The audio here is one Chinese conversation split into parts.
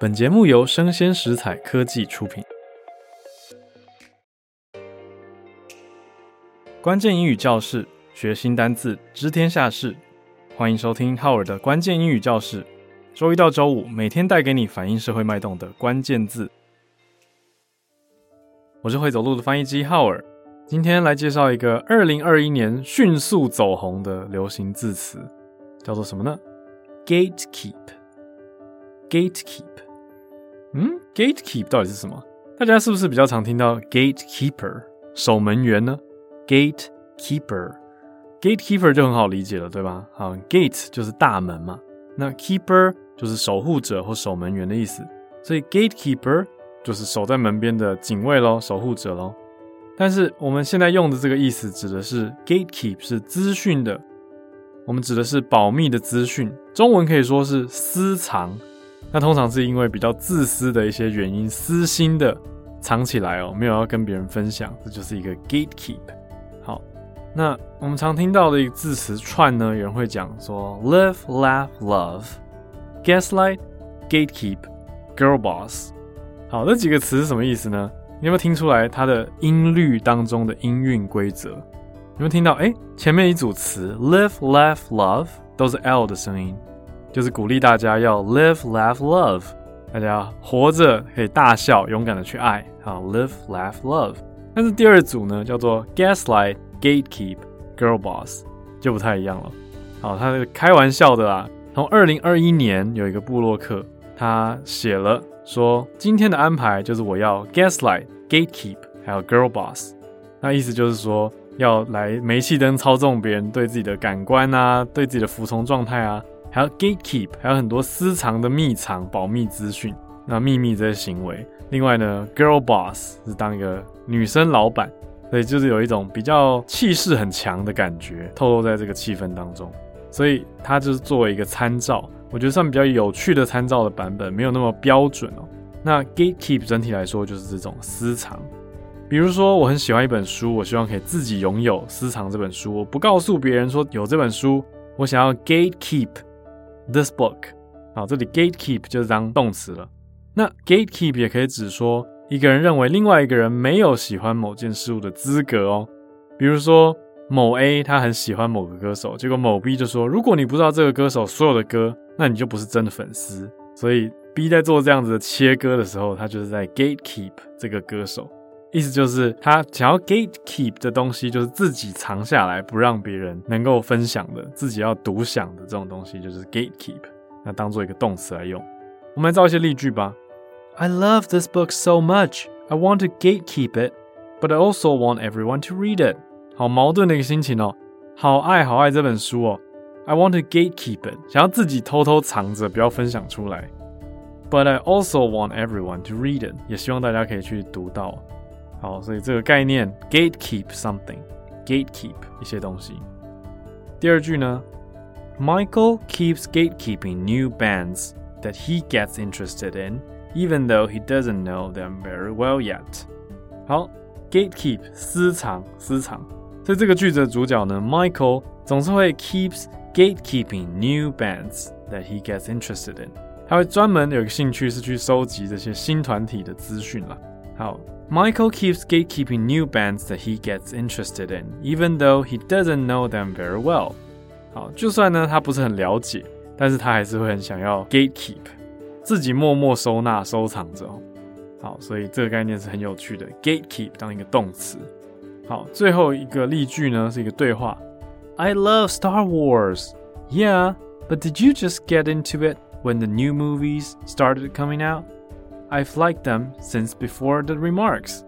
本节目由生鲜食材科技出品。关键英语教室，学新单字，知天下事。欢迎收听浩尔的关键英语教室。周一到周五，每天带给你反映社会脉动的关键字。我是会走路的翻译机浩尔。今天来介绍一个二零二一年迅速走红的流行字词，叫做什么呢？Gatekeep。Gatekeep。嗯，Gatekeep 到底是什么？大家是不是比较常听到 Gatekeeper 守门员呢？Gatekeeper，Gatekeeper 就很好理解了，对吧？好，Gate 就是大门嘛，那 Keeper 就是守护者或守门员的意思，所以 Gatekeeper 就是守在门边的警卫咯，守护者咯。但是我们现在用的这个意思指的是 gatekeep 是资讯的，我们指的是保密的资讯，中文可以说是私藏。那通常是因为比较自私的一些原因，私心的藏起来哦，没有要跟别人分享，这就是一个 gatekeep。好，那我们常听到的一个字词串呢，有人会讲说 live, laugh, love, gaslight, gatekeep, girl boss。好，这几个词是什么意思呢？你有没有听出来它的音律当中的音韵规则？有没有听到？哎，前面一组词 live, laugh, love 都是 L 的声音，就是鼓励大家要 live, laugh, love，大家活着可以大笑，勇敢的去爱。好，live, laugh, love。但是第二组呢，叫做 gaslight, gatekeep, girl boss，就不太一样了。好，他是开玩笑的啦。从二零二一年有一个部落客，他写了。说今天的安排就是我要 gaslight、gatekeep，还有 girl boss。那意思就是说要来煤气灯操纵别人对自己的感官啊，对自己的服从状态啊，还有 gatekeep，还有很多私藏的秘藏、保密资讯，那秘密这些行为。另外呢，girl boss 是当一个女生老板，所以就是有一种比较气势很强的感觉透露在这个气氛当中。所以它就是作为一个参照。我觉得算比较有趣的参照的版本，没有那么标准哦。那 gatekeep 整体来说就是这种私藏，比如说我很喜欢一本书，我希望可以自己拥有私藏这本书，我不告诉别人说有这本书，我想要 gatekeep this book。好，这里 gatekeep 就是当动词了。那 gatekeep 也可以指说一个人认为另外一个人没有喜欢某件事物的资格哦。比如说某 A 他很喜欢某个歌手，结果某 B 就说，如果你不知道这个歌手所有的歌。那你就不是真的粉丝，所以 B 在做这样子的切割的时候，他就是在 gatekeep 这个歌手，意思就是他想要 gatekeep 的东西，就是自己藏下来不让别人能够分享的，自己要独享的这种东西，就是 gatekeep。那当做一个动词来用，我们来造一些例句吧。I love this book so much, I want to gatekeep it, but I also want everyone to read it。好矛盾的一个心情哦，好爱好爱这本书哦。I want to gatekeep it，想要自己偷偷藏着，不要分享出来。But I also want everyone to read it，也希望大家可以去读到。好，所以这个概念 gatekeep something，gatekeep 一些东西。第二句呢，Michael keeps gatekeeping new bands that he gets interested in, even though he doesn't know them very well yet。好，gatekeep 私藏私藏。所以这个句子的主角呢，Michael 总是会 keeps。Gatekeeping new bands that he gets interested in，他会专门有一个兴趣是去收集这些新团体的资讯啦。 好，Michael keeps gatekeeping new bands that he gets interested in, even though he doesn't know them very well。好，就算呢他不是很了解，但是他还是会很想要 gatekeep，自己默默收纳收藏着。好，所以这个概念是很有趣的，gatekeep 当一个动词。好，最后一个例句呢是一个对话。I love Star Wars. Yeah, but did you just get into it when the new movies started coming out? I've liked them since before the remarks.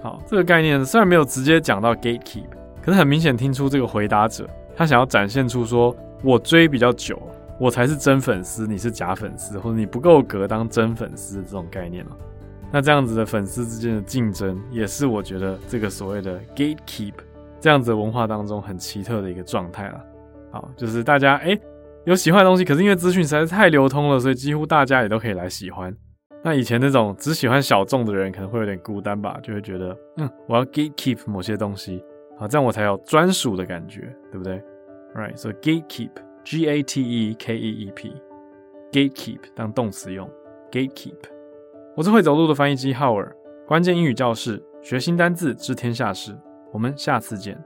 好，这个概念虽然没有直接讲到 gatekeep，可是很明显听出这个回答者他想要展现出说，我追比较久，我才是真粉丝，你是假粉丝，或者你不够格当真粉丝的这种概念了。那这样子的粉丝之间的竞争，也是我觉得这个所谓的 gatekeep。这样子的文化当中很奇特的一个状态了，好，就是大家诶有喜欢的东西，可是因为资讯实在是太流通了，所以几乎大家也都可以来喜欢。那以前那种只喜欢小众的人可能会有点孤单吧，就会觉得嗯，我要 gatekeep 某些东西，好，这样我才有专属的感觉，对不对？Right，所以 gatekeep，G A T E K E E P，gatekeep 当动词用。gatekeep。我是会走路的翻译机浩尔，关键英语教室，学新单字，知天下事。我们下次见。